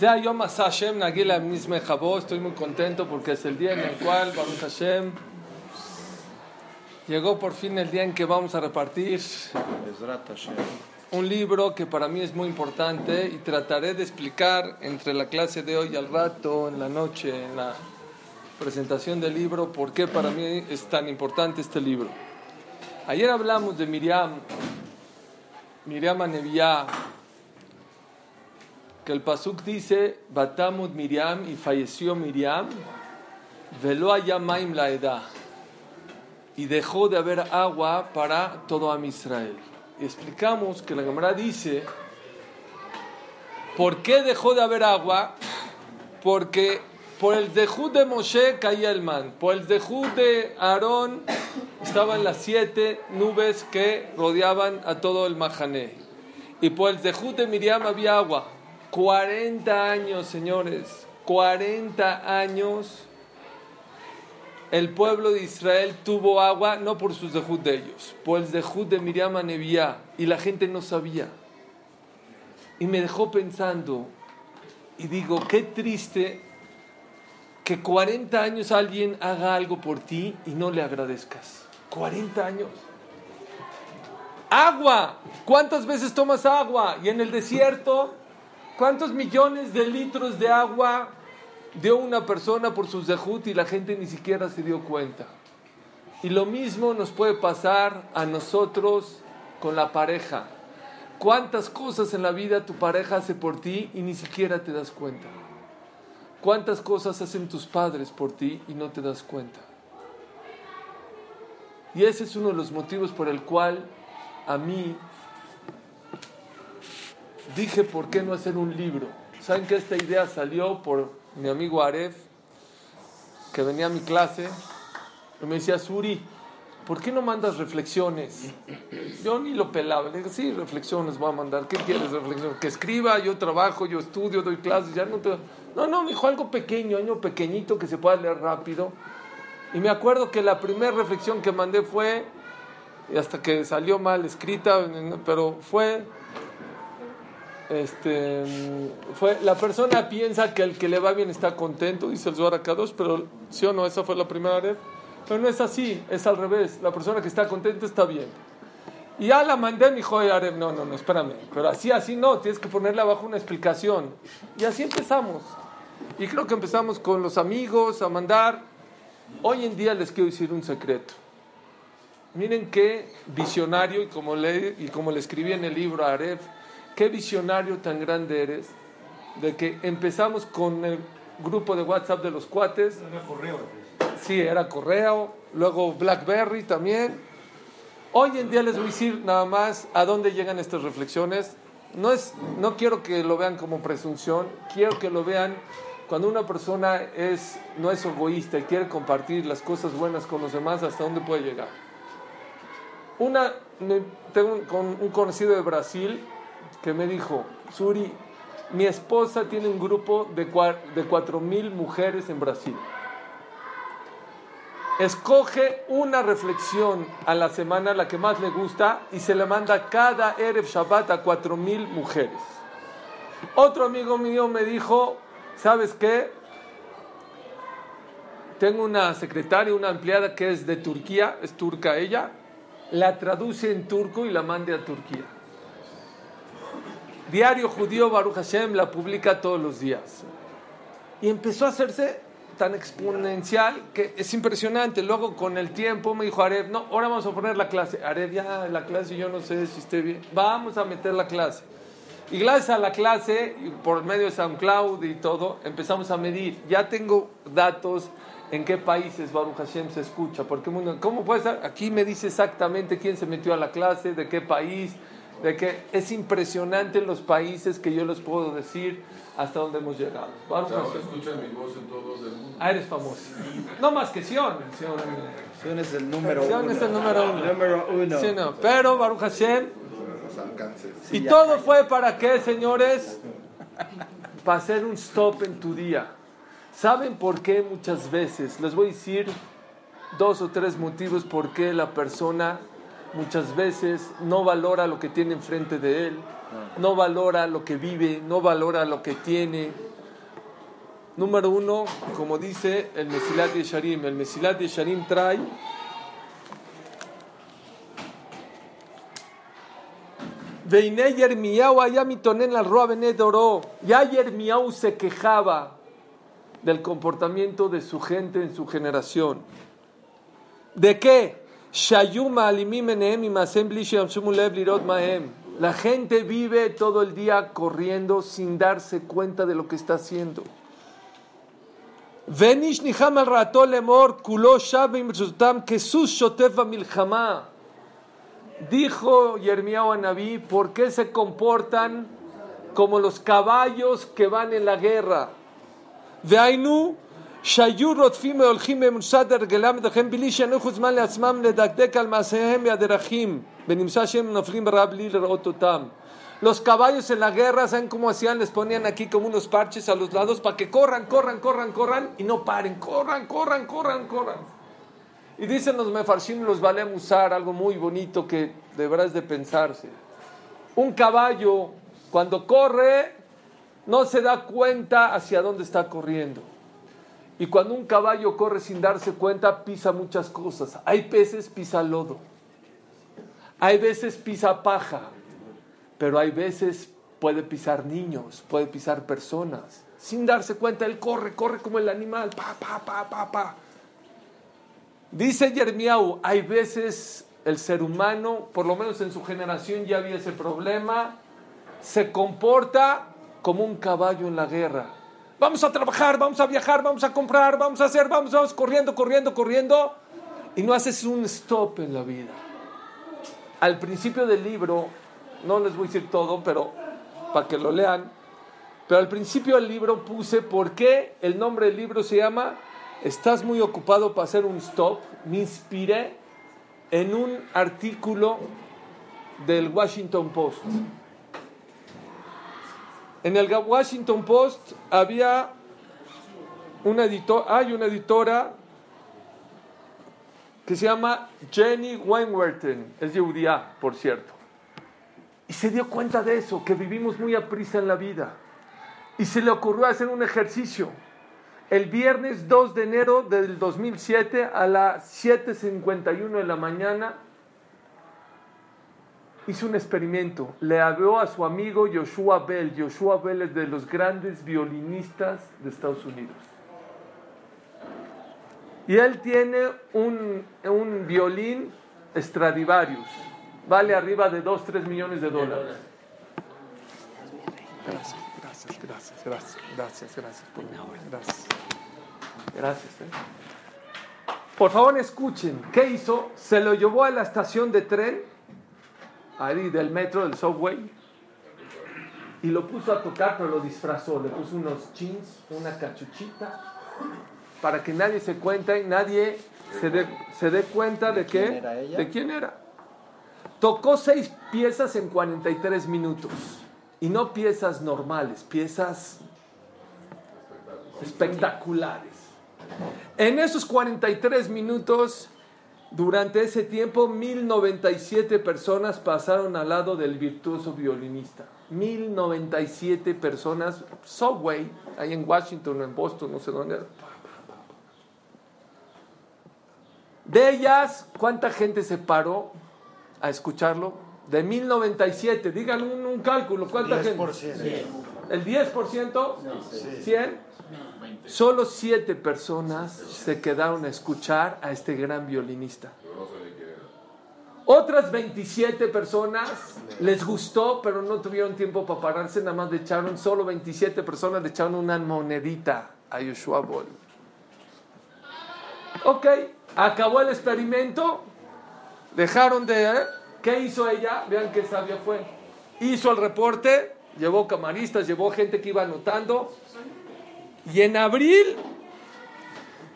Ya Yom Hashem Nagila Misme Jabó, estoy muy contento porque es el día en el cual Baruch Hashem llegó por fin el día en que vamos a repartir un libro que para mí es muy importante y trataré de explicar entre la clase de hoy al rato, en la noche, en la presentación del libro, por qué para mí es tan importante este libro. Ayer hablamos de Miriam, Miriam Aneviá, que el Pasuk dice, Batamud Miriam y falleció Miriam, veló Maim la edad, y dejó de haber agua para todo Am Israel. Y explicamos que la Gemara dice, ¿por qué dejó de haber agua? Porque por el dejud de Moshe caía el man, por el dejud de Aarón estaban las siete nubes que rodeaban a todo el Mahané. Y por el dejud de Miriam había agua. 40 años, señores, 40 años el pueblo de Israel tuvo agua no por sus dejud de ellos, por el dejud de Miriam Anevía, y la gente no sabía. Y me dejó pensando, y digo, qué triste que 40 años alguien haga algo por ti y no le agradezcas. 40 años. Agua. ¿Cuántas veces tomas agua? Y en el desierto, ¿cuántos millones de litros de agua dio una persona por sus dejut y la gente ni siquiera se dio cuenta? Y lo mismo nos puede pasar a nosotros con la pareja. ¿Cuántas cosas en la vida tu pareja hace por ti y ni siquiera te das cuenta? ¿Cuántas cosas hacen tus padres por ti y no te das cuenta? Y ese es uno de los motivos por el cual a mí dije, ¿por qué no hacer un libro? ¿Saben que esta idea salió por mi amigo Aref, que venía a mi clase y me decía, Suri, ¿por qué no mandas reflexiones? Yo ni lo pelaba. Le dije, sí, reflexiones voy a mandar. ¿Qué quieres reflexiones? Que escriba, yo trabajo, yo estudio, doy clases, ya no. No, no, me dijo algo pequeño, algo pequeñito que se pueda leer rápido. Y me acuerdo que la primera reflexión que mandé fue, hasta que salió mal escrita, pero fue, este, fue, la persona piensa que el que le va bien está contento, dice el Zohar Kadosh, pero sí o no, esa fue la primera vez. Pero no es así, es al revés. La persona que está contenta está bien. Y ya la mandé, me dijo, no, no, no, espérame. Pero así, así no, tienes que ponerle abajo una explicación. Y así empezamos. Y creo que empezamos con los amigos a mandar. Hoy en día les quiero decir un secreto. Miren qué visionario, y como le, y como le escribí en el libro a Aref, qué visionario tan grande eres, de que empezamos con el grupo de WhatsApp de los cuates. Era correo. Sí, era correo, luego BlackBerry también. Hoy en día les voy a decir nada más a dónde llegan estas reflexiones. No, es, no quiero que lo vean como presunción, quiero que lo vean cuando una persona es, no es egoísta y quiere compartir las cosas buenas con los demás, hasta dónde puede llegar. Una, tengo un, un conocido de Brasil que me dijo, Suri, mi esposa tiene un grupo de, de 4.000 mujeres en Brasil. Escoge una reflexión a la semana, la que más le gusta, y se le manda cada Erev Shabbat a 4.000 mujeres. Otro amigo mío me dijo, ¿sabes qué? Tengo una secretaria, una empleada que es de Turquía, es turca ella, la traduce en turco y la mande a Turquía. Diario Judío Baruch Hashem la publica todos los días. Y empezó a hacerse tan exponencial que es impresionante. Luego con el tiempo me dijo Areb, no, ahora vamos a poner la clase. Areb, ya la clase yo no sé si esté bien. Vamos a meter la clase. Y gracias a la clase, por medio de SoundCloud y todo, empezamos a medir. Ya tengo datos en qué países Baruch Hashem se escucha. Porque, ¿cómo puede ser? Aquí me dice exactamente quién se metió a la clase, de qué país, de que es impresionante los países que yo les puedo decir hasta dónde hemos llegado. Baruch Hashem. escuchan mi voz en todo el mundo. Ah, eres famoso. No más que Sion. Sion, Sion es el número Sion uno. es el número uno. Número uno. Sí, no. Pero Baruch Hashem. Y todo fue para qué, señores? Para hacer un stop en tu día. ¿Saben por qué muchas veces? Les voy a decir dos o tres motivos por qué la persona muchas veces no valora lo que tiene enfrente de él, no valora lo que vive, no valora lo que tiene. Número uno, como dice el Mesilat Yesharim, el Mesilat Yesharim trae Veiné Yermiau allá mitonen al Roa Benedoró. Ya Yermiau se quejaba del comportamiento de su gente en su generación. ¿De qué? La gente vive todo el día corriendo sin darse cuenta de lo que está haciendo. Venish niham al rato lemor kulo shabim que shoteva milchama. Dijo Yermiao ¿por qué se comportan como los caballos que van en la guerra? Veainu שהיו רודפים והולכים במוסד הרגלם ודרכם בלי שינוחו זמן לעצמם לדקדק על מעשיהם והדרכים ונמצא שהם נופלים ברע בלי לראות אותם. Los caballos en la guerra, ¿saben cómo hacían? Les ponían aquí como unos parches a los lados para que corran, corran, corran, corran y no paren. Corran, corran, corran, corran. Y dicen los mefarshim, los vale usar algo muy bonito que de verdad es de pensarse. Un caballo, cuando corre, no se da cuenta hacia dónde está corriendo. Y cuando un caballo corre sin darse cuenta, pisa muchas cosas. Hay veces pisa lodo. Hay veces pisa paja. Pero hay veces puede pisar niños, puede pisar personas. Sin darse cuenta, él corre, corre como el animal. Pa, pa, pa, pa, pa. Dice Yermiau, hay veces el ser humano, por lo menos en su generación ya había ese problema, se comporta como un caballo en la guerra. Vamos a trabajar, vamos a viajar, vamos a comprar, vamos a hacer, vamos, vamos, corriendo, corriendo, corriendo. Y no haces un stop en la vida. Al principio del libro, no les voy a decir todo, pero para que lo lean, pero al principio del libro puse por qué el nombre del libro se llama Estás muy ocupado para hacer un stop. Me inspiré en un artículo del Washington Post. En el Washington Post había una editor, hay una editora que se llama Jenny Weinwerten, es judía, por cierto. Y se dio cuenta de eso, que vivimos muy a prisa en la vida. Y se le ocurrió hacer un ejercicio. El viernes 2 de enero del 2007 a las 7.51 de la mañana hizo un experimento. Le habló a su amigo Joshua Bell. Joshua Bell es de los grandes violinistas de Estados Unidos. Y él tiene un, un violín Stradivarius. Vale arriba de 2, 3 millones de dólares. Gracias, gracias, gracias, gracias, gracias, gracias. Por gracias. Gracias. ¿eh? Por favor, escuchen. ¿Qué hizo? Se lo llevó a la estación de tren, ahí del metro, del subway, y lo puso a tocar, pero lo disfrazó. Le puso unos jeans, una cachuchita, para que nadie se cuente, nadie se dé, se dé cuenta de quién qué, era ella? de quién era. Tocó seis piezas en 43 minutos. Y no piezas normales, piezas espectaculares. En esos 43 minutos, durante ese tiempo, 1097 personas pasaron al lado del virtuoso violinista. 1097 personas, Subway, ahí en Washington o en Boston, no sé dónde era. De ellas, ¿cuánta gente se paró a escucharlo? De 1097, digan un, un cálculo, ¿cuánta gente? 10%. ¿El 10%? ¿100? Solo siete personas se quedaron a escuchar a este gran violinista. Otras 27 personas les gustó, pero no tuvieron tiempo para pararse, nada más le echaron, solo 27 personas le echaron una monedita a Yoshua Bol. Ok, acabó el experimento, dejaron de... ¿eh? ¿Qué hizo ella? Vean qué sabia fue. Hizo el reporte, llevó camaristas, llevó gente que iba anotando, y en abril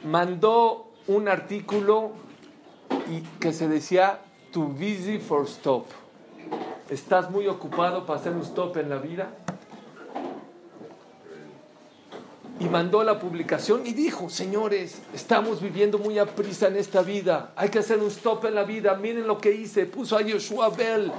mandó un artículo que se decía Too busy for stop. ¿Estás muy ocupado para hacer un stop en la vida? Y mandó la publicación y dijo, señores, estamos viviendo muy a prisa en esta vida, hay que hacer un stop en la vida, miren lo que hice, puso a Joshua Bell,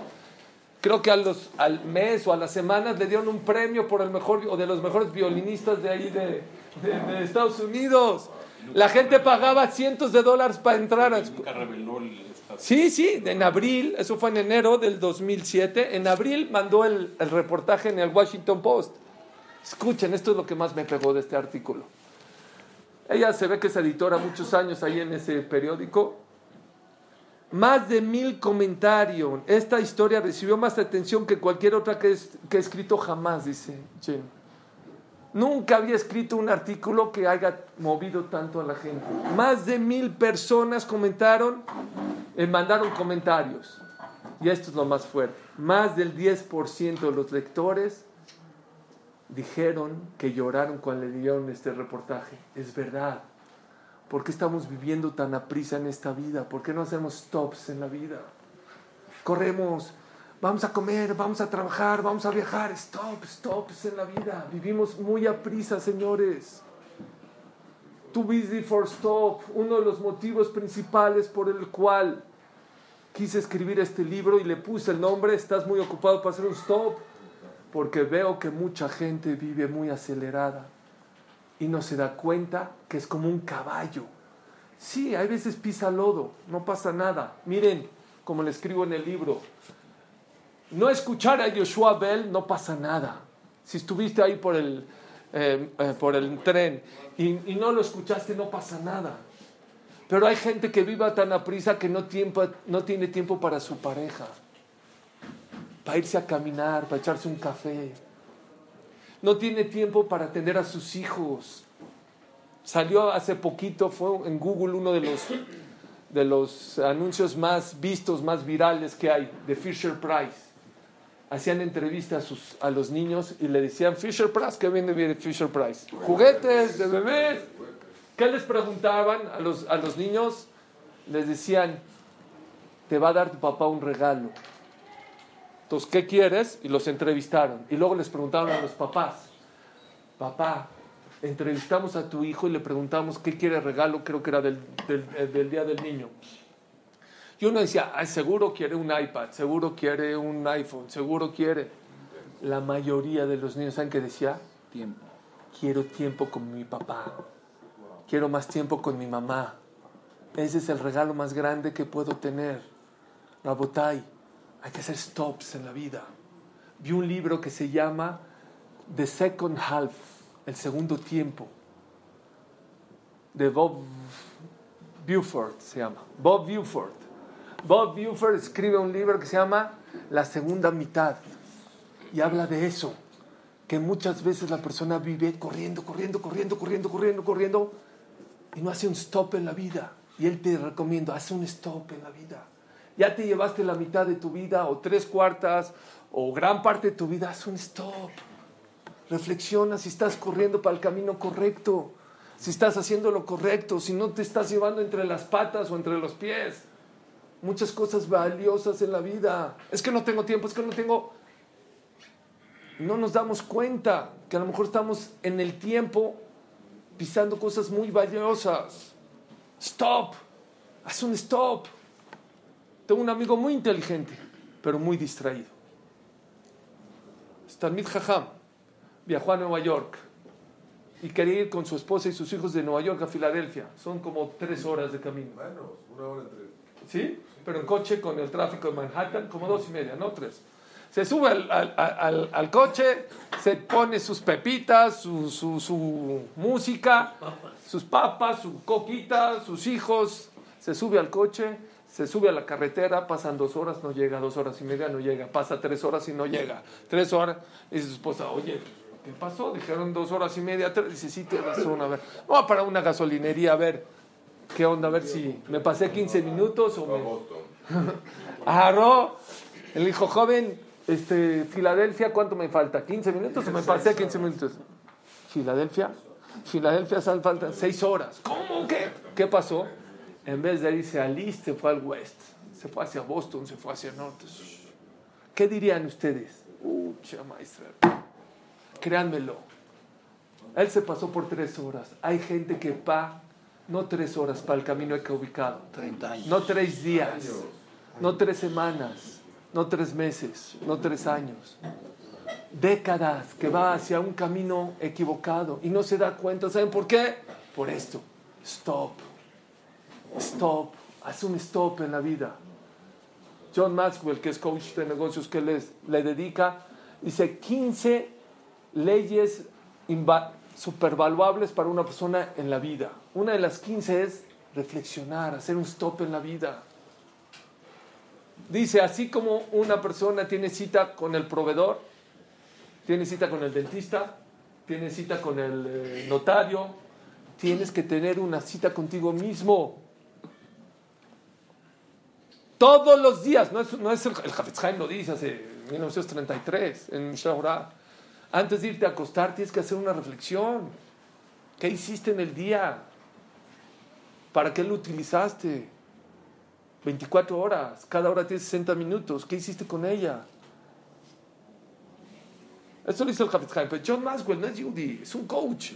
creo que a los, al mes o a las semanas le dieron un premio por el mejor o de los mejores violinistas de ahí de, de, de Estados Unidos. La gente pagaba cientos de dólares para entrar. A... Nunca reveló el estado. Sí, sí, en abril, eso fue en enero del 2007, en abril mandó el, el reportaje en el Washington Post. Escuchen, esto es lo que más me pegó de este artículo. Ella se ve que es editora muchos años ahí en ese periódico. Más de mil comentarios. Esta historia recibió más atención que cualquier otra que, es- que he escrito jamás, dice. Nunca había escrito un artículo que haya movido tanto a la gente. Más de mil personas comentaron, eh, mandaron comentarios. Y esto es lo más fuerte. Más del 10% de los lectores dijeron que lloraron cuando leyeron este reportaje. Es verdad. ¿Por qué estamos viviendo tan a prisa en esta vida? ¿Por qué no hacemos stops en la vida? Corremos, vamos a comer, vamos a trabajar, vamos a viajar. Stop, stops en la vida. Vivimos muy a prisa, señores. Too busy for stop. Uno de los motivos principales por el cual quise escribir este libro y le puse el nombre, estás muy ocupado para hacer un stop, porque veo que mucha gente vive muy acelerada y no se da cuenta que es como un caballo. Sí, hay veces pisa lodo, no pasa nada. Miren, como le escribo en el libro, no escuchar a Joshua Bell no pasa nada. Si estuviste ahí por el, eh, eh, por el tren y, no lo escuchaste, no pasa nada. Pero hay gente que viva tan a prisa que no, tiempo, no tiene tiempo para su pareja, para irse a caminar, para echarse un café. No tiene tiempo para atender a sus hijos. Salió hace poquito, fue en Google uno de los, de los anuncios más vistos, más virales que hay, de Fisher Price. Hacían entrevistas a, sus, a los niños y le decían, Fisher Price, ¿qué viene de Fisher Price? Juguetes de bebés. ¿Qué les preguntaban a los, a los niños? Les decían, te va a dar tu papá un regalo. Entonces, ¿qué quieres? Y los entrevistaron. Y luego les preguntaron a los papás, papá, entrevistamos a tu hijo y le preguntamos qué quiere regalo, creo que era del, del, eh, del Día del Niño. Y uno decía, "Ay, seguro quiere un iPad, seguro quiere un iPhone, seguro quiere. La mayoría de los niños, ¿saben qué decía? Tiempo. Quiero tiempo con mi papá. Quiero más tiempo con mi mamá. Ese es el regalo más grande que puedo tener. Rabotai, hay que hacer stops en la vida. Vi un libro que se llama The Second Half, el segundo tiempo, de Bob Buford se llama. Bob Buford. Bob Buford escribe un libro que se llama La segunda mitad y habla de eso, que muchas veces la persona vive corriendo, corriendo, corriendo, corriendo, corriendo, corriendo y no hace un stop en la vida. Y él te recomienda, haz un stop en la vida. Ya te llevaste la mitad de tu vida o tres cuartas o gran parte de tu vida, haz un stop. Reflexiona si estás corriendo para el camino correcto, si estás haciendo lo correcto, si no te estás llevando entre las patas o entre los pies. Muchas cosas valiosas en la vida. Es que no tengo tiempo, es que no tengo... No nos damos cuenta que a lo mejor estamos en el tiempo pisando cosas muy valiosas. Stop. Haz un stop. Tengo un amigo muy inteligente, pero muy distraído. Talmid Jajam viajó a Nueva York y quería ir con su esposa y sus hijos de Nueva York a Filadelfia. Son como tres horas de camino. Bueno, una hora entre. ¿Sí? Pero en coche con el tráfico de Manhattan, como dos y media, no tres. Se sube al, al- al- al coche, se pone sus pepitas, su, su- su música, sus papas, su coquita, sus hijos. Se sube al coche, se sube a la carretera, pasan dos horas, no llega, dos horas y media, no llega, pasa tres horas y no llega, tres horas. Y dice su esposa, oye, ¿qué pasó? Dijeron dos horas y media, tres. Dice, sí, tienes razón, a ver, vamos a parar una gasolinería, a ver, ¿qué onda? A ver si me pasé 15 minutos o me... Agarró el hijo joven, este, Filadelfia, ¿cuánto me falta? ¿15 minutos o me pasé 15 minutos? Filadelfia, Filadelfia sal- faltan 6 horas. ¿Cómo? ¿Qué? ¿Qué pasó? En vez de irse al East, se fue al West. Se fue hacia Boston, se fue hacia el Norte. ¿Qué dirían ustedes? Ucha, maestra. Créanmelo. Él se pasó por tres horas. Hay gente que va, no tres horas para el camino que ubicado. 30 años. No tres días, no tres semanas, no tres meses, no tres años. Décadas que va hacia un camino equivocado y no se da cuenta. ¿Saben por qué? Por esto. Stop. Stop. Haz un stop en la vida. John Maxwell, que es coach de negocios, que les, le dedica, dice 15 leyes supervaluables para una persona en la vida. Una de las 15 es reflexionar, hacer un stop en la vida. Dice, así como una persona tiene cita con el proveedor, tiene cita con el dentista, tiene cita con el eh, notario, tienes que tener una cita contigo mismo. Todos los días, no es, no es el, el Hafez lo dice hace 1933 en Mishnah Antes de irte a acostar tienes que hacer una reflexión. ¿Qué hiciste en el día? ¿Para qué lo utilizaste? 24 horas, cada hora tiene 60 minutos. ¿Qué hiciste con ella? Eso lo dice el Hafez pero John Maxwell no es Judy, es un coach.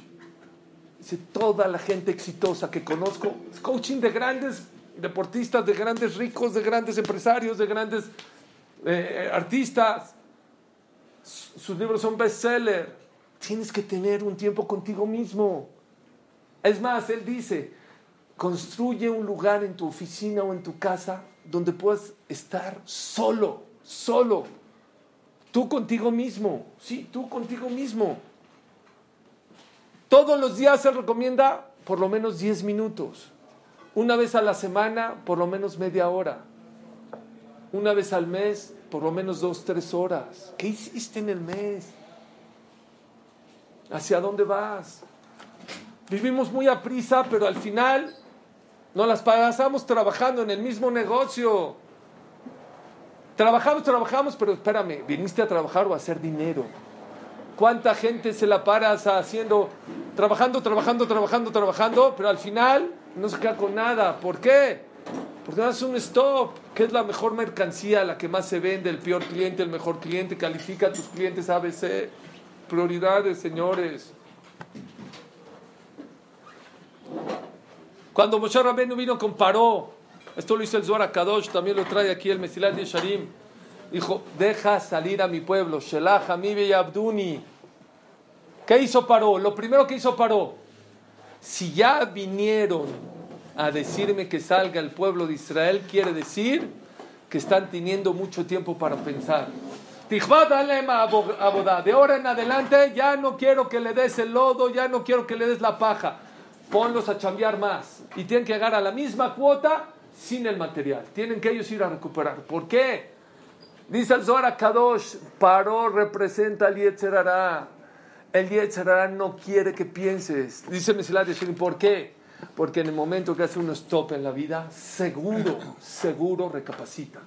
Dice, toda la gente exitosa que conozco es coaching de grandes deportistas, de grandes ricos, de grandes empresarios, de grandes eh, artistas. Sus libros son bestseller. Tienes que tener un tiempo contigo mismo. Es más, él dice, construye un lugar en tu oficina o en tu casa donde puedas estar solo, solo. Tú contigo mismo. Sí, tú contigo mismo. Todos los días se recomienda por lo menos 10 minutos. Una vez a la semana, por lo menos media hora. Una vez al mes, por lo menos dos, tres horas. ¿Qué hiciste en el mes? ¿Hacia dónde vas? Vivimos muy a prisa, pero al final no las pasamos trabajando en el mismo negocio. Trabajamos, trabajamos, pero espérame, ¿viniste a trabajar o a hacer dinero? ¿Cuánta gente se la para haciendo, trabajando, trabajando, trabajando, trabajando, pero al final no se queda con nada. ¿Por qué? Porque no hace un stop. ¿Qué es la mejor mercancía? La que más se vende, el peor cliente, el mejor cliente. Califica a tus clientes ABC. Prioridades, señores. Cuando Moshe Rabbeinu vino comparó, esto lo hizo el Zohar Kadosh, también lo trae aquí el Mesilat de Sharim, dijo, deja salir a mi pueblo, Shelah, Hamibe y Abduni. ¿Qué hizo Paró? Lo primero que hizo Paró, si ya vinieron a decirme que salga el pueblo de Israel, quiere decir que están teniendo mucho tiempo para pensar. De ahora en adelante ya no quiero que le des el lodo, ya no quiero que le des la paja. Ponlos a chambear más. Y tienen que llegar a la misma cuota sin el material. Tienen que ellos ir a recuperar. ¿Por qué? Dice el Zohar Kadosh, paró representa al Yetzerará. El Yetzerará no quiere que pienses. Dice Mesilat Yeshirim, ¿por qué? Porque en el momento que hace un stop en la vida, seguro, seguro recapacita.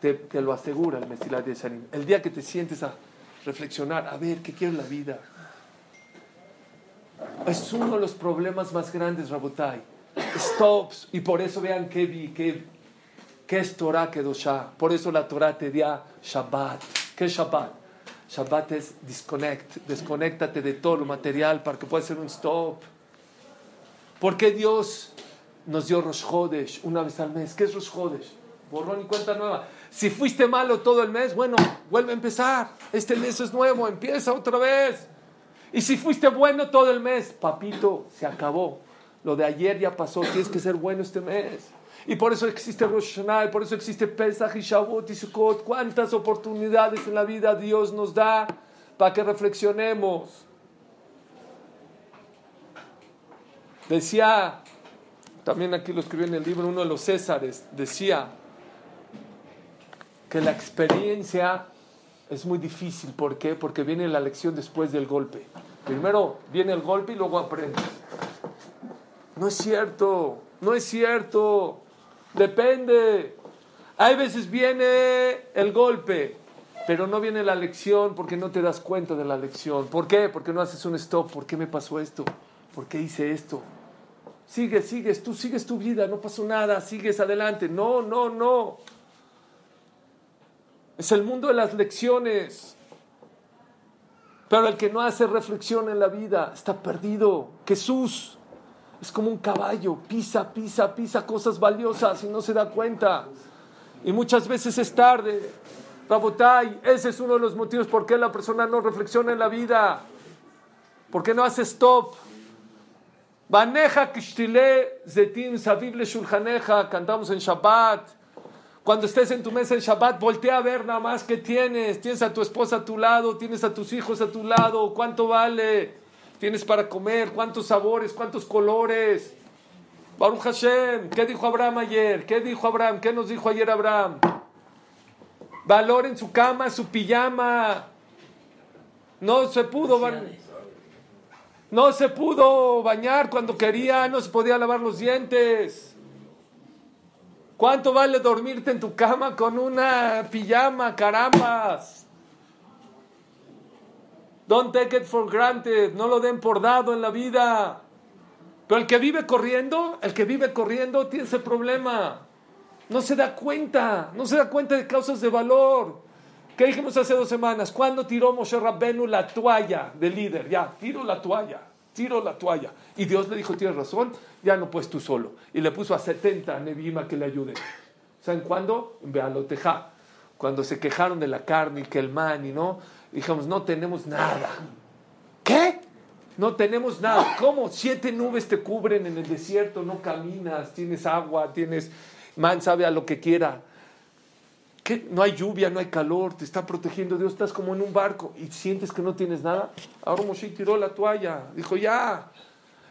Te, lo asegura el Mesilat Yeshirim. El día que te sientes a reflexionar, a ver, ¿qué quiero en la vida? Es uno de los problemas más grandes, Rabotai. Stops. Y por eso vean qué, qué, qué es Torah Kedoshah. Por eso la Torah te da Shabbat. ¿Qué es Shabbat? Shabbat es disconnect, desconéctate de todo lo material para que pueda ser un stop. ¿Por qué Dios nos dio Rosh Hodesh una vez al mes? ¿Qué es Rosh Hodesh? Borrón y cuenta nueva. Si fuiste malo todo el mes, bueno, vuelve a empezar. Este mes es nuevo, empieza otra vez. Y si fuiste bueno todo el mes, papito, se acabó. Lo de ayer ya pasó, tienes que ser bueno este mes. Y por eso existe Rosh Hashanah, y por eso existe Pesach y Shavuot y Sukkot. ¿Cuántas oportunidades en la vida Dios nos da para que reflexionemos? Decía, también aquí lo escribió en el libro uno de los Césares, decía que la experiencia es muy difícil. ¿Por qué? Porque viene la lección después del golpe. Primero viene el golpe y luego aprendes. No es cierto, no es cierto. Depende. Hay veces viene el golpe, pero no viene la lección porque no te das cuenta de la lección. ¿Por qué? Porque no haces un stop. ¿Por qué me pasó esto? ¿Por qué hice esto? Sigues, sigues, tú sigues tu vida, no pasó nada, sigues adelante. No, no, no. Es el mundo de las lecciones. Pero el que no hace reflexión en la vida está perdido. Jesús es como un caballo, pisa, pisa, pisa cosas valiosas y no se da cuenta. Y muchas veces es tarde. Rabotai, ese es uno de los motivos por qué la persona no reflexiona en la vida. ¿Por qué no hace stop? Baneja kishtile zetim savible shulchaneja, cantamos en Shabbat. Cuando estés en tu mesa en Shabbat, voltea a ver nada más qué tienes. Tienes a tu esposa a tu lado, tienes a tus hijos a tu lado, cuánto vale, tienes para comer, cuántos sabores, cuántos colores. Baruch Hashem, ¿qué dijo Abraham ayer? ¿Qué dijo Abraham? ¿Qué nos dijo ayer Abraham? Valor en su cama, su pijama. No se pudo no se pudo bañar cuando quería, no se podía lavar los dientes. ¿Cuánto vale dormirte en tu cama con una pijama, carambas? Don't take it for granted, no lo den por dado en la vida. Pero el que vive corriendo, el que vive corriendo tiene ese problema. No se da cuenta, no se da cuenta de causas de valor. ¿Qué dijimos hace dos semanas? ¿Cuándo tiró Moshe Rabbenu la toalla del líder? Ya, tiro la toalla, tiro la toalla. Y Dios le dijo, tienes razón, ya no puedes tú solo. Y le puso a 70 Nebima que le ayuden. ¿Saben cuándo? En Bealoteja. Cuando se quejaron de la carne y que el man y no, dijimos, no tenemos nada. ¿Qué? No tenemos nada. ¿Cómo? Siete nubes te cubren en el desierto, no caminas, tienes agua, tienes... Man sabe a lo que quiera. No hay lluvia, no hay calor, te está protegiendo Dios, estás como en un barco y sientes que no tienes nada. Ahora Moshe tiró la toalla, dijo ya.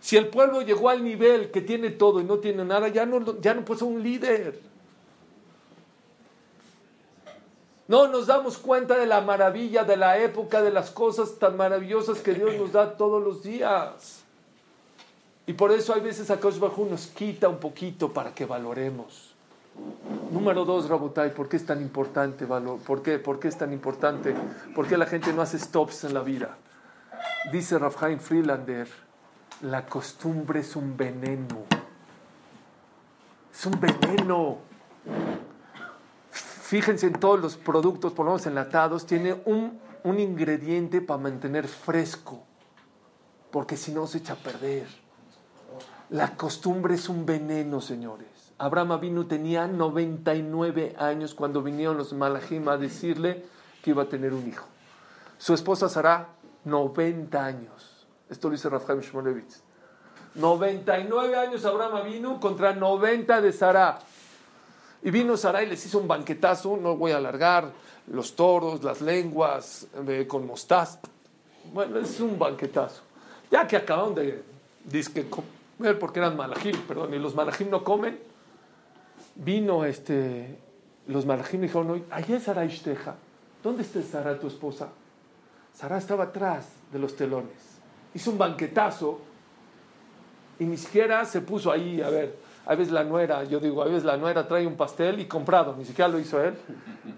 Si el pueblo llegó al nivel que tiene todo y no tiene nada, ya no, ya no puede ser un líder. No nos damos cuenta de la maravilla de la época, de las cosas tan maravillosas que Dios nos da todos los días. Y por eso hay veces a Kosh nos quita un poquito para que valoremos. Número dos, Rabotai, ¿por qué es tan importante? ¿Por qué? ¿Por qué es tan importante? ¿Por qué la gente no hace stops en la vida? Dice Rafhaim Freelander, la costumbre es un veneno. Es un veneno. Fíjense en todos los productos, por lo menos enlatados, tiene un, un ingrediente para mantener fresco, porque si no se echa a perder. La costumbre es un veneno, señores. Abraham Avinu tenía 99 años cuando vinieron los malajim a decirle que iba a tener un hijo. Su esposa Sara, 90 años. Esto lo dice Rafael Shmolevitz. 99 años Abraham Avinu contra 90 de Sara. Y vino Sara y les hizo un banquetazo, no voy a alargar, los toros, las lenguas, eh, con mostaza. Bueno, es un banquetazo. Ya que acaban de, disque comer porque eran malajim, perdón, y los malajim no comen, vino este, los malajim y dijeron, allá es Sara Ishteja. ¿Dónde está Sara, tu esposa? Sara estaba atrás de los telones. Hizo un banquetazo y ni siquiera se puso ahí, a ver, a veces la nuera, yo digo, a veces la nuera trae un pastel y comprado, ni siquiera lo hizo él,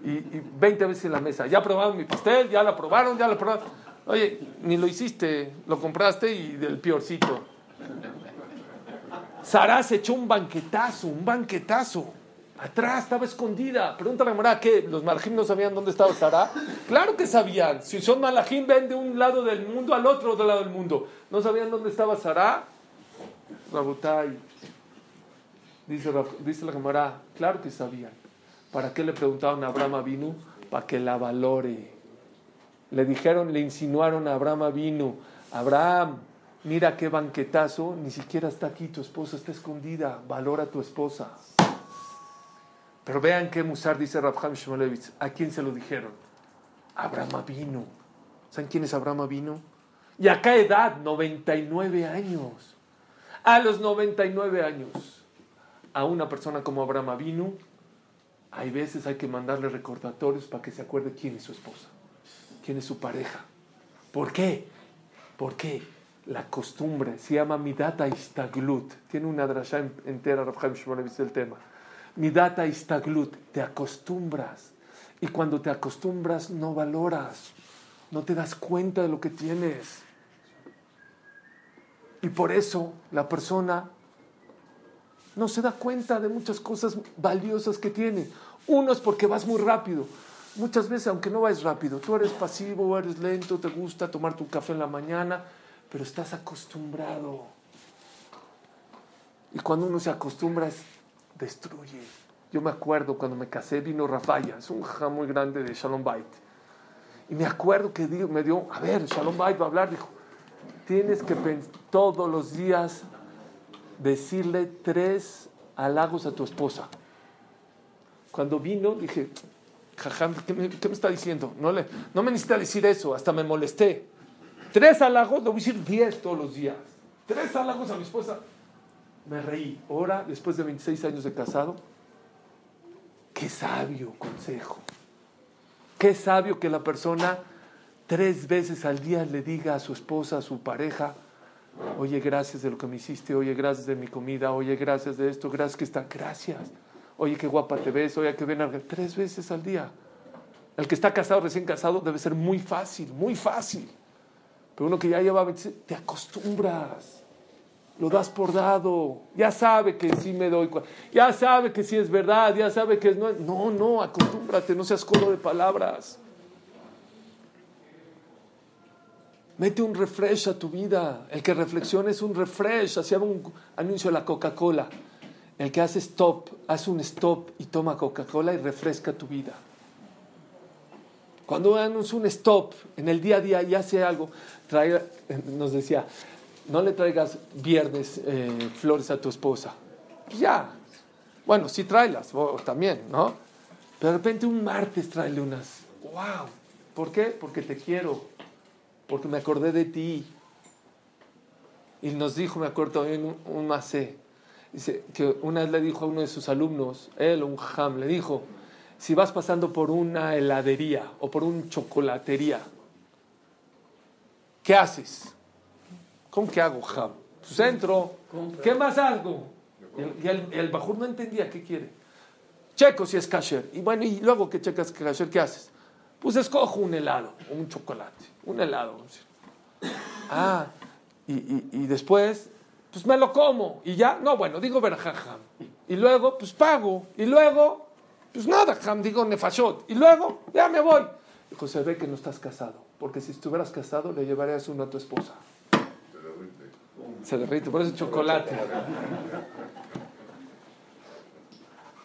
y, y 20 veces en la mesa, ya probaron mi pastel, ya lo probaron, ya lo probaron. Oye, ni lo hiciste, lo compraste y del peorcito. Sara se echó un banquetazo, un banquetazo. Atrás estaba escondida. Pregúntale a Morá, ¿qué? ¿Los malajim no sabían dónde estaba Sara? Claro que sabían. Si son malajim, ven de un lado del mundo al otro lado del mundo. ¿No sabían dónde estaba Sara? Rabotai. Dice, dice la Gemara, claro que sabían. ¿Para qué le preguntaron a Abraham Avinu? Para que la valore. Le dijeron, le insinuaron a Abraham Avinu, Abraham, mira qué banquetazo, ni siquiera está aquí, tu esposa está escondida, valora a tu esposa. Pero vean qué musar dice Rabham Shmolevitz. ¿A quién se lo dijeron? Abraham vino. ¿Saben quién es Abraham vino? Y acá edad, 99 años. A los 99 años, a una persona como Abraham vino, hay veces hay que mandarle recordatorios para que se acuerde quién es su esposa, quién es su pareja. ¿Por qué? ¿Por qué? la costumbre, se llama Midata Istaglut. Tiene una drasha entera, Rav Shmolevitz, del tema. Midata Istaglut, te acostumbras. Y cuando te acostumbras, no valoras, no te das cuenta de lo que tienes. Y por eso la persona no se da cuenta de muchas cosas valiosas que tiene. Uno es porque vas muy rápido. Muchas veces, aunque no vayas rápido, tú eres pasivo, eres lento, te gusta tomar tu café en la mañana, pero estás acostumbrado. Y cuando uno se acostumbra, es, destruye. Yo me acuerdo cuando me casé, vino Rafaya, es un jajá muy grande de Shalom Bait. Y me acuerdo que me dio, a ver, Shalom Bait va a hablar, dijo, tienes que todos los días decirle tres halagos a tu esposa. Cuando vino, dije, jajam, ¿qué me, está diciendo? No, le, no me necesita decir eso, hasta me molesté. Tres halagos, le voy a decir diez todos los días. Tres halagos a mi esposa. Me reí. Ahora, después de 26 años de casado, qué sabio consejo. Qué sabio que la persona tres veces al día le diga a su esposa, a su pareja, oye, gracias de lo que me hiciste, oye, gracias de mi comida, oye, gracias de esto, gracias que está, gracias. Oye, qué guapa te ves, oye, que ven tres veces al día. El que está casado, recién casado, debe ser muy fácil, muy fácil. Pero uno que ya lleva te acostumbras, lo das por dado, ya sabe que sí me doy, ya sabe que sí es verdad, ya sabe que no. No, no, acostúmbrate, no seas coro de palabras. Mete un refresh a tu vida. El que reflexiona es un refresh. Hacía un anuncio de la Coca-Cola. El que hace stop, hace un stop y toma Coca-Cola y refresca tu vida. Cuando haces un stop en el día a día y hace algo, nos decía, no le traigas viernes eh, flores a tu esposa. Ya. Bueno, sí tráelas, también, ¿no? Pero de repente un martes tráele unas. ¡Wow! ¿Por qué? Porque te quiero. Porque me acordé de ti. Y nos dijo, me acuerdo también un, un macé Dice que una vez le dijo a uno de sus alumnos, él, un ham, le dijo, si vas pasando por una heladería o por una chocolatería, ¿qué haces? ¿Cómo que hago, ham? Pues entro, ¿qué más hago? Y el, el, bajur no entendía qué quiere. Checo si es kasher. Y bueno, y luego que checas kasher, ¿qué haces? Pues escojo un helado, un chocolate, un helado. Ah, y, y, y después pues me lo como y ya, no, bueno, digo verajajam. Y luego, pues pago. Y luego, pues nada, jam, digo nefashot. Y luego, ya me voy. Dijo, se ve que no estás casado, porque si estuvieras casado le llevarías uno a tu esposa. Se derrite. Se derrite, por eso chocolate.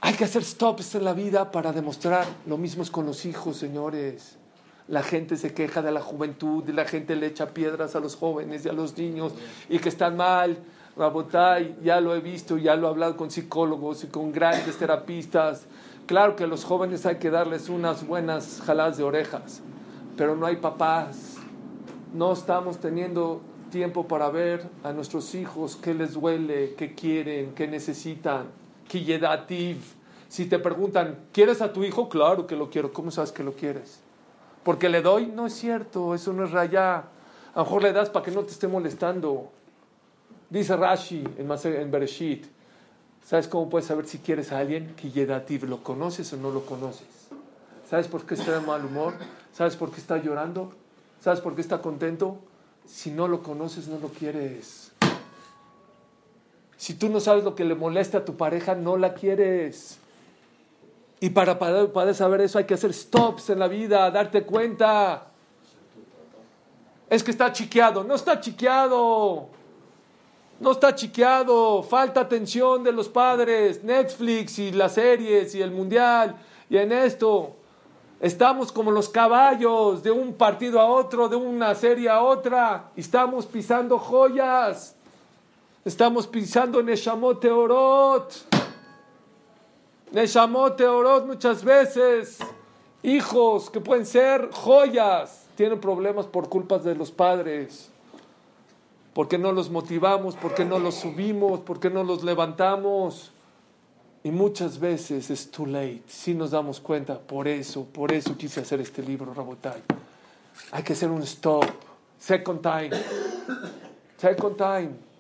Hay que hacer stops en la vida para demostrar. Lo mismo es con los hijos, señores. La gente se queja de la juventud y la gente le echa piedras a los jóvenes y a los niños y que están mal. Rabotay, ya lo he visto, ya lo he hablado con psicólogos y con grandes terapistas. Claro que a los jóvenes hay que darles unas buenas jaladas de orejas, pero no hay papás. No estamos teniendo tiempo para ver a nuestros hijos qué les duele, qué quieren, qué necesitan. Si te preguntan, ¿quieres a tu hijo? Claro que lo quiero. ¿Cómo sabes que lo quieres? Porque le doy, no es cierto, eso no es raya. A lo mejor le das para que no te esté molestando. Dice Rashi en, en Bereshit, ¿sabes cómo puedes saber si quieres a alguien? Que yedativ, ¿lo conoces o no lo conoces? ¿Sabes por qué está de mal humor? ¿Sabes por qué está llorando? ¿Sabes por qué está contento? Si no lo conoces, no lo quieres. Si tú no sabes lo que le molesta a tu pareja, no la quieres. Y para poder saber eso hay que hacer stops en la vida, darte cuenta. Es que está chiqueado. No está chiqueado. No está chiqueado. Falta atención de los padres. Netflix y las series y el mundial. Y en esto. Estamos como los caballos de un partido a otro, de una serie a otra. Y estamos pisando joyas. Estamos pisando Neshamot Orot. Neshamot Teorot muchas veces, hijos que pueden ser joyas, tienen problemas por culpas de los padres. Porque no los motivamos, porque no los subimos, porque no los levantamos. Y muchas veces es too late, si nos damos cuenta. Por eso, por eso quise hacer este libro, Rabotai. Hay que hacer un stop. Second time. Second time.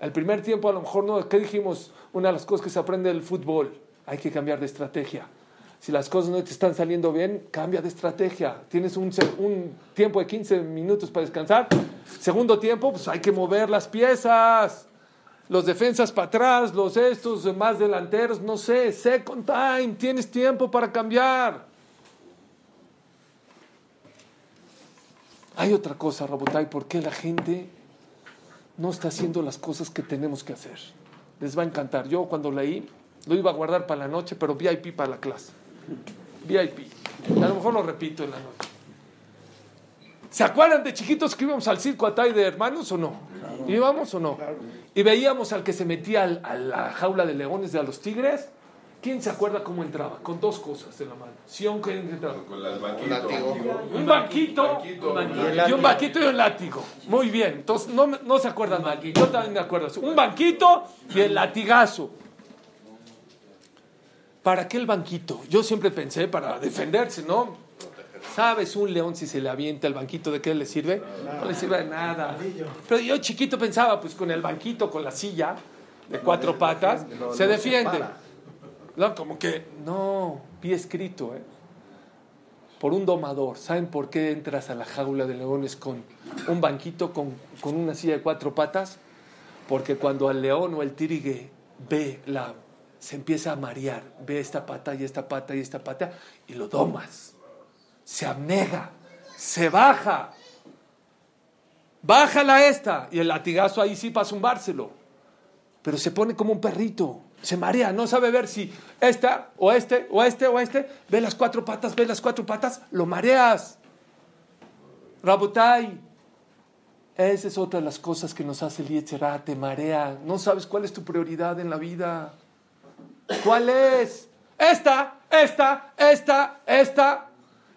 El primer tiempo a lo mejor no, ¿qué dijimos? Una de las cosas que se aprende del fútbol, hay que cambiar de estrategia. Si las cosas no te están saliendo bien, cambia de estrategia. Tienes un, un tiempo de 15 minutos para descansar. Segundo tiempo, pues hay que mover las piezas. Los defensas para atrás, los estos, más delanteros, no sé. Second time, tienes tiempo para cambiar. Hay otra cosa, Rabotay, ¿por qué la gente no está haciendo las cosas que tenemos que hacer? Les va a encantar. Yo cuando leí, lo iba a guardar para la noche, pero VIP para la clase. VIP. A lo mejor lo repito en la noche. ¿Se acuerdan de chiquitos que íbamos al circo Atay de hermanos o no? ¿Íbamos o no? Y veíamos al que se metía al- a la jaula de leones de a los tigres. ¿Quién se acuerda cómo entraba? Con dos cosas en la mano. Sion, ¿qué entraba? Con el banquito. látigo. Un banquito y un banquito y un látigo. Muy bien. Entonces, no, me- no se acuerdan mal. Yo también me acuerdo. Un banquito y el latigazo. ¿Para qué el banquito? Yo siempre pensé para defenderse, ¿no? ¿Sabes un león si se le avienta el banquito de qué le sirve? No le sirve de nada. Pero yo chiquito pensaba, pues con el banquito, con la silla de cuatro patas, se defiende. No, como que, no, vi escrito, ¿eh? por un domador. ¿Saben por qué entras a la jaula de leones con un banquito, con, con una silla de cuatro patas? Porque cuando al león o el tigre ve la, se empieza a marear, ve esta pata y esta pata y esta pata, y lo domas. Se abnega, se baja. Bájala esta. Y el latigazo ahí sí para zumbárselo. Pero se pone como un perrito. Se marea, no sabe ver si esta o este o este o este. Ve las cuatro patas, ve las cuatro patas, lo mareas. Rabotai. Esa es otra de las cosas que nos hace el Yetzerá, te marea. No sabes cuál es tu prioridad en la vida. ¿Cuál es? Esta, esta, esta, esta.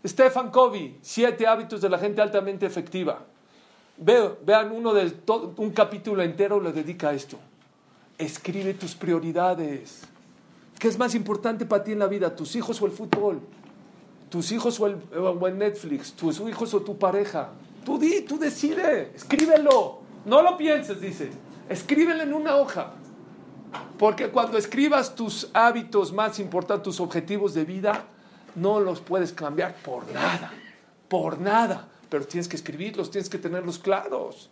Stefan Covey, siete hábitos de la gente altamente efectiva. Veo, vean, uno de to- un capítulo entero lo dedica a esto. Escribe tus prioridades. ¿Qué es más importante para ti en la vida? ¿Tus hijos o el fútbol? ¿Tus hijos o el, o el Netflix? ¿Tus hijos o tu pareja? Tú di, tú decide. Escríbelo. No lo pienses, dice. Escríbelo en una hoja. Porque cuando escribas tus hábitos más importantes, tus objetivos de vida, no los puedes cambiar por nada. Por nada. Pero tienes que escribirlos, tienes que tenerlos claros.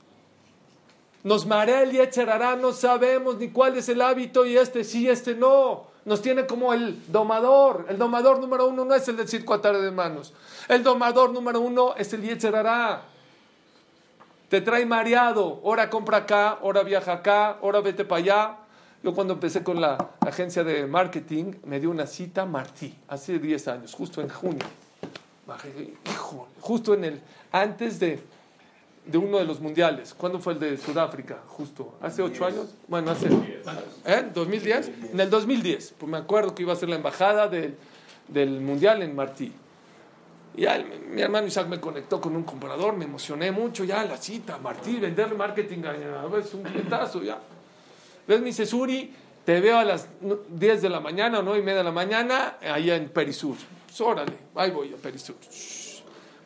Nos marea el Yetzer Hará, no sabemos ni cuál es el hábito y este sí, este no. Nos tiene como el domador. El domador número uno no es el del circo a tarde de manos. El domador número uno es el Yetzer Hará. Te trae mareado. Ahora compra acá, ahora viaja acá, ahora vete para allá. Yo cuando empecé con la agencia de marketing, me dio una cita Martí, hace 10 años, justo en junio. Hijo, justo en el, antes de, de uno de los mundiales. ¿Cuándo fue el de Sudáfrica? Justo, hace 8 años. Bueno, hace, ¿eh? ¿2010? En el 2010, pues me acuerdo que iba a ser la embajada del, del mundial en Martí. Y ya el- mi hermano Isaac me conectó con un comprador, me emocioné mucho, ya la cita, Martí, venderle marketing, es un clientazo, ya. ¿Ves? Me dice, Suri, te veo a las nu- 10 de la mañana o 9 y media de la mañana, allá en Perisur. Pues, órale, ahí voy a Perisur.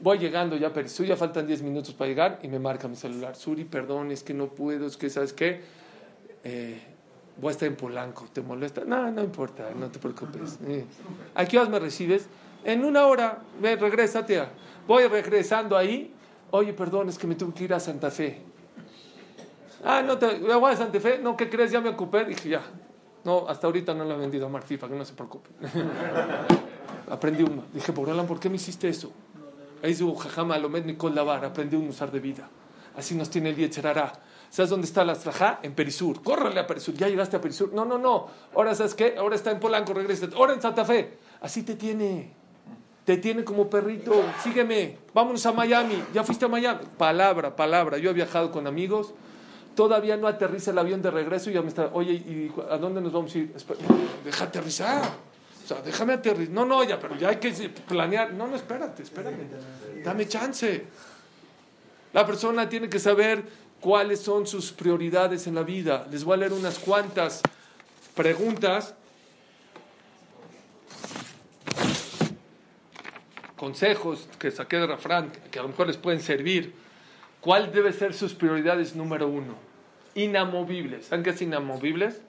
Voy llegando ya a Perisur, ya faltan 10 minutos para llegar y me marca mi celular. Suri, perdón, es que no puedo, es que, ¿sabes qué? Eh, voy a estar en Polanco, ¿te molesta? No, no importa, no te preocupes. Eh, ¿A qué horas me recibes? En una hora, ve, regrésate. Voy regresando ahí. Oye, perdón, es que me tuve que ir a Santa Fe. Ah, no te. ¿Me voy a Santa Fe? No, ¿qué crees? Ya me ocupé. Dije, ya. No, hasta ahorita no lo he vendido a Martí, para que no se preocupe. Aprendí uno. Dije, Borolan, ¿por qué me hiciste eso? Ahí su jajama Alomed Nicol Lavar. Aprendí un usar de vida. Así nos tiene el Yetzerará. ¿Sabes dónde está la Strajá? En Perisur. Córrele a Perisur. ¿Ya llegaste a Perisur? No, no, no. Ahora, ¿sabes qué? Ahora está en Polanco, regresa. Ahora en Santa Fe. Así te tiene. Te tiene como perrito. Sígueme. Vámonos a Miami. ¿Ya fuiste a Miami? Palabra, palabra. Yo he viajado con amigos. Todavía no aterriza el avión de regreso y me está. Oye, ¿y a dónde nos vamos a ir? Deja aterrizar. O sea, déjame aterrizar. No, no, ya, pero ya hay que planear. No, no, espérate, espérame. Dame chance. La persona tiene que saber cuáles son sus prioridades en la vida. Les voy a leer unas cuantas preguntas, consejos que saqué de Rafran, que a lo mejor les pueden servir. ¿Cuál debe ser sus prioridades número uno? Inamovibles. ¿Saben qué es inamovibles?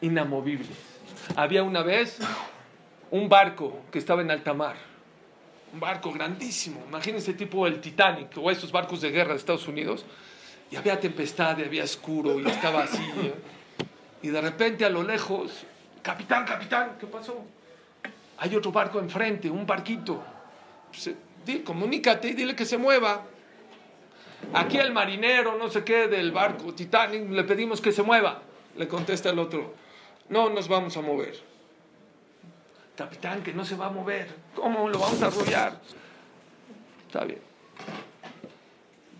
Inamovibles. Había una vez un barco que estaba en alta mar un barco grandísimo, imagínense tipo el Titanic o esos barcos de guerra de Estados Unidos, y había tempestad y había oscuro y estaba así, ¿eh? y de repente a lo lejos, capitán, capitán, ¿qué pasó? Hay otro barco enfrente, un barquito, Se- di- comunícate y dile que se mueva, Aquí el marinero, no sé qué, del barco Titanic, le pedimos que se mueva. Le contesta el otro, no nos vamos a mover. Capitán, que no se va a mover. ¿Cómo lo vamos a arrollar? Está bien.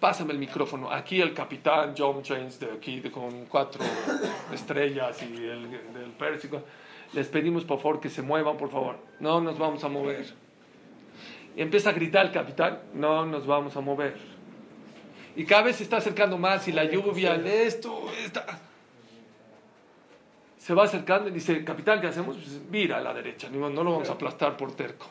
Pásame el micrófono. Aquí el capitán John James, de aquí, de, con cuatro estrellas y el del Pérsico. Les pedimos por favor que se muevan, por favor. No nos vamos a mover. Y empieza a gritar el capitán, no nos vamos a mover. Y cada vez se está acercando más y la lluvia, esto, esta. Se va acercando y dice, capitán, ¿qué hacemos? Pues vira a la derecha, no lo vamos a aplastar por terco.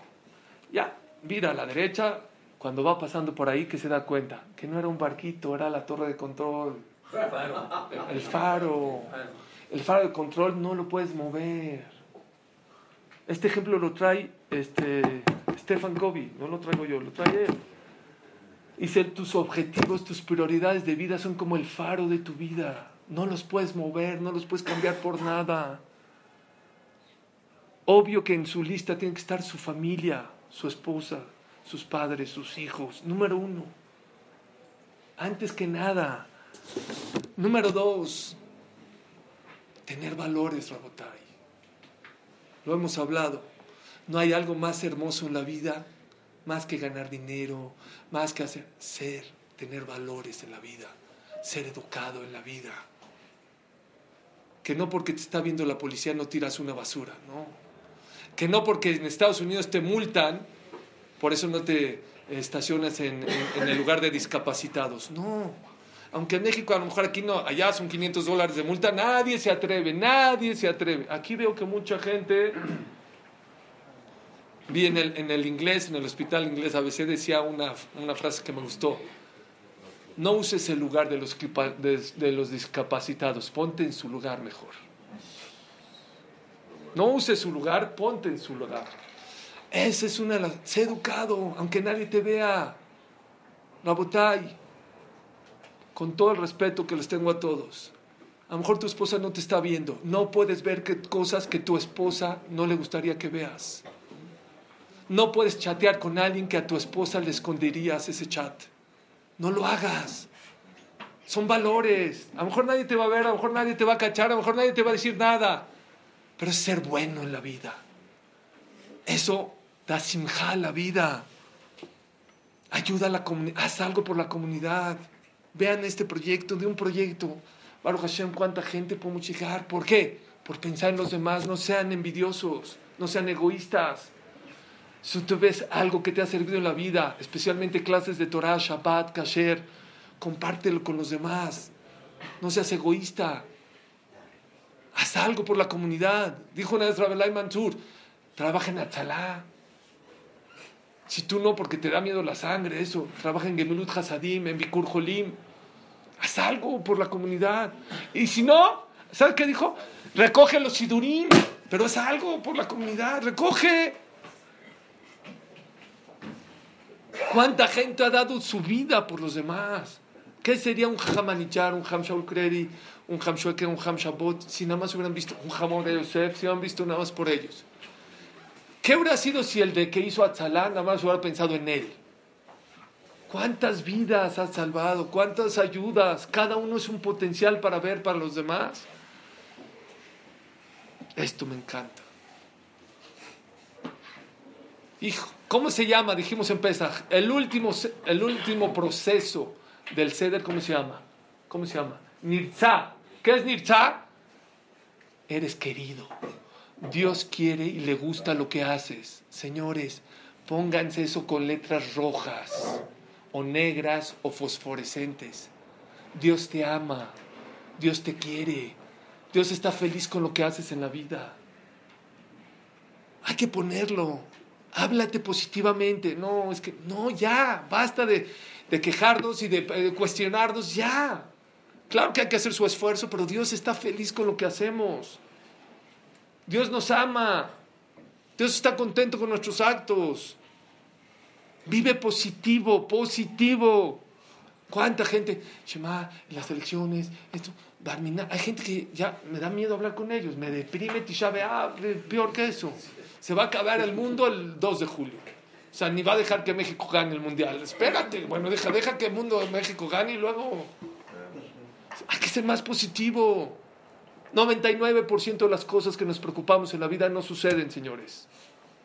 Ya, vira a la derecha, cuando va pasando por ahí que se da cuenta que no era un barquito, era la torre de control. El faro. El faro de control no lo puedes mover. Este ejemplo lo trae este, Stefan Gobi, no lo traigo yo, lo trae él. Dice, tus objetivos, tus prioridades de vida son como el faro de tu vida. No los puedes mover, no los puedes cambiar por nada. Obvio que en su lista tiene que estar su familia, su esposa, sus padres, sus hijos. Número uno. Antes que nada. Número dos. Tener valores, Rabotai. Lo hemos hablado. No hay algo más hermoso en la vida, más que ganar dinero, más que hacer, ser, tener valores en la vida, ser educado en la vida. Que no porque te está viendo la policía no tiras una basura, no. Que no porque en Estados Unidos te multan, por eso no te estacionas en, el lugar de discapacitados. No. Aunque en México a lo mejor aquí no, allá son 500 dólares de multa, nadie se atreve, nadie se atreve. Aquí veo que mucha gente Vi en el, en el inglés, en el hospital inglés ABC, decía una, una frase que me gustó. No uses el lugar de los, de, los discapacitados, ponte en su lugar mejor. No uses su lugar, ponte en su lugar. Esa es una Sé educado, aunque nadie te vea. Rabotay, con todo el respeto que les tengo a todos. A lo mejor tu esposa no te está viendo. No puedes ver cosas que tu esposa no le gustaría que veas. No puedes chatear con alguien que a tu esposa le esconderías ese chat. No lo hagas. Son valores. A lo mejor nadie te va a ver, a lo mejor nadie te va a cachar, a lo mejor nadie te va a decir nada. Pero es ser bueno en la vida. Eso da simja a la vida. Ayuda a la comunidad. Haz algo por la comunidad. Vean este proyecto, de un proyecto. Baruch Hashem, cuánta gente podemos llegar. ¿Por qué? Por pensar en los demás. No sean envidiosos, no sean egoístas. Si tú ves algo que te ha servido en la vida, especialmente clases de Torah, Shabbat, Kasher, compártelo con los demás. No seas egoísta. Haz algo por la comunidad. Dijo una vez Rabelai Mansur, trabaja en Atzalá. Si tú no, porque te da miedo la sangre, eso. Trabaja en Gemilut Hasadim, en Bikur Jolim. Haz algo por la comunidad. Y si no, ¿sabes qué dijo? Recoge los sidurim, pero haz algo por la comunidad. Recoge. ¿Cuánta gente ha dado su vida por los demás? ¿Qué sería un Hamanichar, un Hamshaul Kredi, un Hamshueke, un Hamshabot, si nada más hubieran visto un Hamor de Yosef, si hubieran visto nada más por ellos? ¿Qué hubiera sido si el de que hizo Atzalá nada más hubiera pensado en él? ¿Cuántas vidas has salvado? ¿Cuántas ayudas? Cada uno es un potencial para ver para los demás. Esto me encanta. Hijo, ¿Cómo se llama? Dijimos en Pesach. El último, el último proceso del ceder, ¿cómo se llama? ¿Cómo se llama? Nirza. ¿Qué es Nirza? Eres querido. Dios quiere y le gusta lo que haces. Señores, pónganse eso con letras rojas o negras o fosforescentes. Dios te ama. Dios te quiere. Dios está feliz con lo que haces en la vida. Hay que ponerlo háblate positivamente. No, es que, no, ya, basta de, quejarnos y de, de, cuestionarnos, ya. Claro que hay que hacer su esfuerzo, pero Dios está feliz con lo que hacemos. Dios nos ama. Dios está contento con nuestros actos. Vive positivo, positivo. ¿Cuánta gente? Shema, las elecciones, esto, Hay gente que ya me da miedo hablar con ellos, me deprime Tisha peor que eso. Se va a acabar el mundo el 2 de julio. O sea, ni va a dejar que México gane el mundial. Espérate, bueno, deja, deja que el mundo de México gane y luego. Hay que ser más positivo. 99% de las cosas que nos preocupamos en la vida no suceden, señores.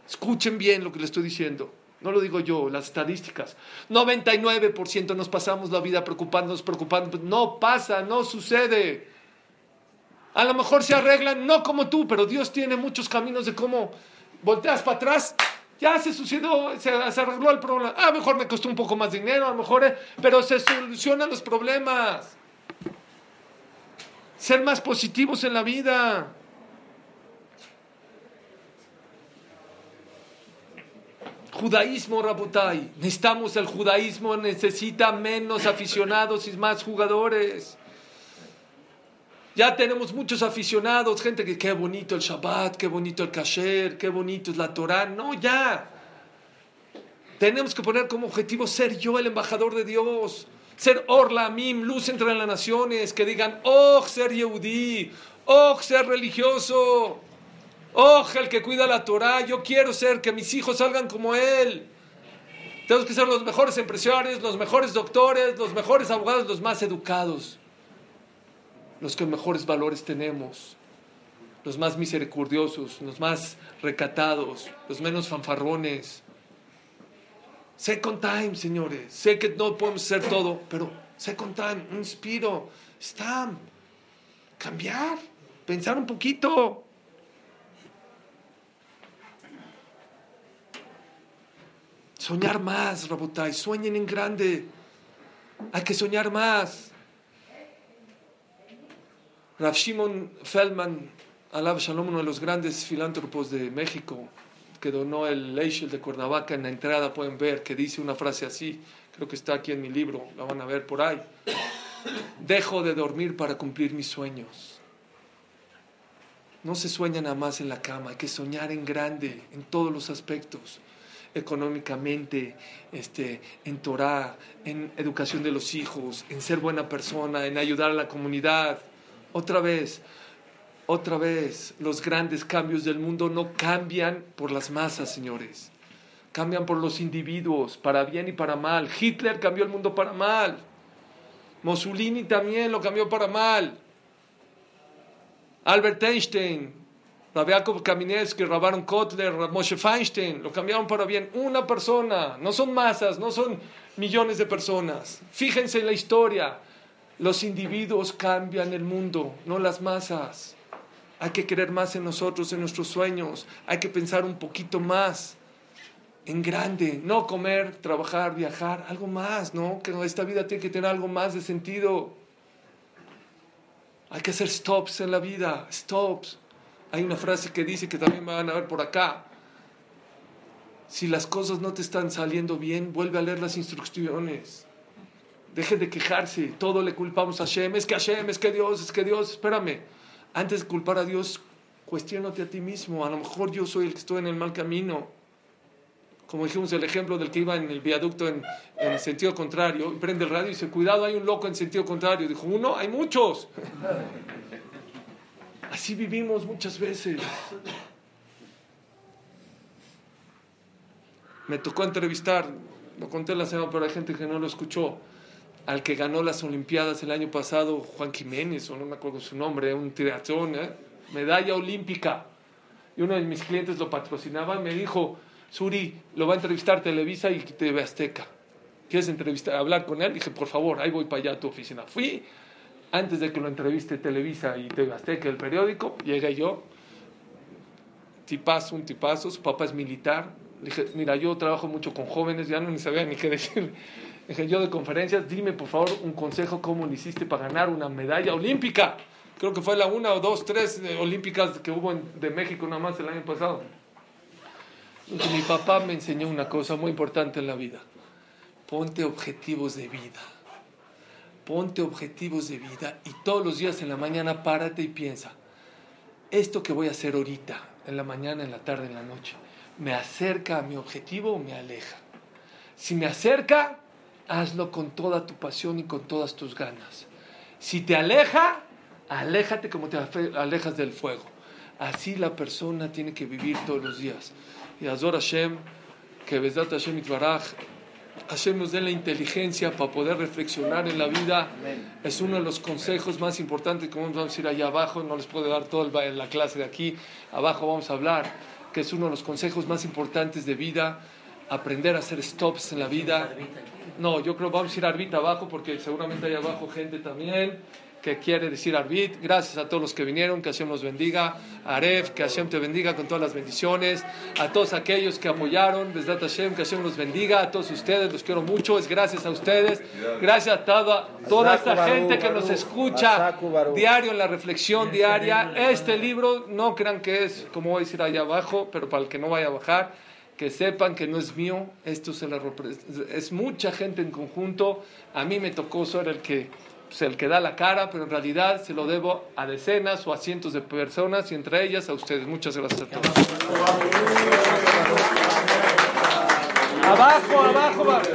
Escuchen bien lo que les estoy diciendo. No lo digo yo, las estadísticas. 99% nos pasamos la vida preocupándonos, preocupándonos. No pasa, no sucede. A lo mejor se arreglan, no como tú, pero Dios tiene muchos caminos de cómo volteas para atrás. Ya se sucedió, se, arregló el problema. A lo mejor me costó un poco más dinero, a lo mejor, eh, pero se solucionan los problemas. Ser más positivos en la vida. Judaísmo, Rabotai. Necesitamos el judaísmo, necesita menos aficionados y más jugadores. Ya tenemos muchos aficionados, gente que qué bonito el Shabbat, qué bonito el Kasher, qué bonito es la Torah. No, ya. Tenemos que poner como objetivo ser yo el embajador de Dios. Ser Orla, Mim, luz entre las naciones. Que digan, oh, ser Yehudí, oh, ser religioso. Oh, el que cuida la Torah, yo quiero ser, que mis hijos salgan como él. Tenemos que ser los mejores empresarios, los mejores doctores, los mejores abogados, los más educados, los que mejores valores tenemos, los más misericordiosos, los más recatados, los menos fanfarrones. Second time, señores. Sé que no podemos hacer todo, pero second time, un inspiro, está cambiar, pensar un poquito. Soñar más, Rabotai, sueñen en grande. Hay que soñar más. Rav Shimon Feldman, Alab Shalom, uno de los grandes filántropos de México, que donó el Leishel de Cuernavaca en la entrada, pueden ver que dice una frase así, creo que está aquí en mi libro, la van a ver por ahí. Dejo de dormir para cumplir mis sueños. No se sueña nada más en la cama, hay que soñar en grande, en todos los aspectos económicamente, este, en Torah, en educación de los hijos, en ser buena persona, en ayudar a la comunidad. Otra vez, otra vez, los grandes cambios del mundo no cambian por las masas, señores. Cambian por los individuos, para bien y para mal. Hitler cambió el mundo para mal. Mussolini también lo cambió para mal. Albert Einstein Rabbi Kaminsky, Rabaron Kotler, Moshe Feinstein, lo cambiaron para bien. Una persona, no son masas, no son millones de personas. Fíjense en la historia. Los individuos cambian el mundo, no las masas. Hay que creer más en nosotros, en nuestros sueños. Hay que pensar un poquito más en grande. No comer, trabajar, viajar, algo más, ¿no? Que esta vida tiene que tener algo más de sentido. Hay que hacer stops en la vida, stops. Hay una frase que dice que también van a ver por acá. Si las cosas no te están saliendo bien, vuelve a leer las instrucciones. Deje de quejarse. Todo le culpamos a Hashem. Es que Hashem, es que Dios, es que Dios. Espérame. Antes de culpar a Dios, cuestionate a ti mismo. A lo mejor yo soy el que estoy en el mal camino. Como dijimos el ejemplo del que iba en el viaducto en, en sentido contrario. Prende el radio y dice, cuidado, hay un loco en sentido contrario. Dijo, uno, hay muchos. Así vivimos muchas veces. Me tocó entrevistar, lo conté la semana, pero hay gente que no lo escuchó, al que ganó las Olimpiadas el año pasado, Juan Jiménez, o no me acuerdo su nombre, un tiratón, ¿eh? medalla olímpica. Y uno de mis clientes lo patrocinaba me dijo, Suri, lo va a entrevistar Televisa y TV Azteca. ¿Quieres entrevistar, hablar con él? Dije, por favor, ahí voy para allá a tu oficina. Fui, antes de que lo entreviste Televisa y te que el periódico, llegué yo, tipazo, un tipazo, su papá es militar. Dije, mira, yo trabajo mucho con jóvenes, ya no ni sabía ni qué decir. Dije, yo de conferencias, dime por favor un consejo, cómo lo hiciste para ganar una medalla olímpica. Creo que fue la una o dos, tres eh, olímpicas que hubo de México nada más el año pasado. mi papá me enseñó una cosa muy importante en la vida. Ponte objetivos de vida ponte objetivos de vida y todos los días en la mañana párate y piensa, esto que voy a hacer ahorita, en la mañana, en la tarde, en la noche, ¿me acerca a mi objetivo o me aleja? Si me acerca, hazlo con toda tu pasión y con todas tus ganas. Si te aleja, aléjate como te alejas del fuego. Así la persona tiene que vivir todos los días. Y Azor Hashem, que Besdat Hashem Itbaraj, Hashem nos dé la inteligencia para poder reflexionar en la vida. Es uno de los consejos más importantes, como vamos a ir allá abajo, no les puedo dar toda la clase de aquí, abajo vamos a hablar, que es uno de los consejos más importantes de vida, aprender a hacer stops en la vida. No, yo creo que vamos a ir a Arbit abajo porque seguramente hay abajo gente también que quiere decir Arbit. Gracias a todos los que vinieron, que Hashem los bendiga. Aref, que Hashem te bendiga con todas las bendiciones. A todos aquellos que apoyaron, desde Hashem, que Hashem los bendiga. A todos ustedes, los quiero mucho. Es gracias a ustedes. Gracias a toda, toda esta gente que nos escucha diario en la reflexión diaria. Este libro, no crean que es, como voy a decir allá abajo, pero para el que no vaya a bajar que sepan que no es mío, esto se es mucha gente en conjunto, a mí me tocó ser el que pues, el que da la cara, pero en realidad se lo debo a decenas o a cientos de personas y entre ellas a ustedes. Muchas gracias a todos. Abajo, abajo, abajo.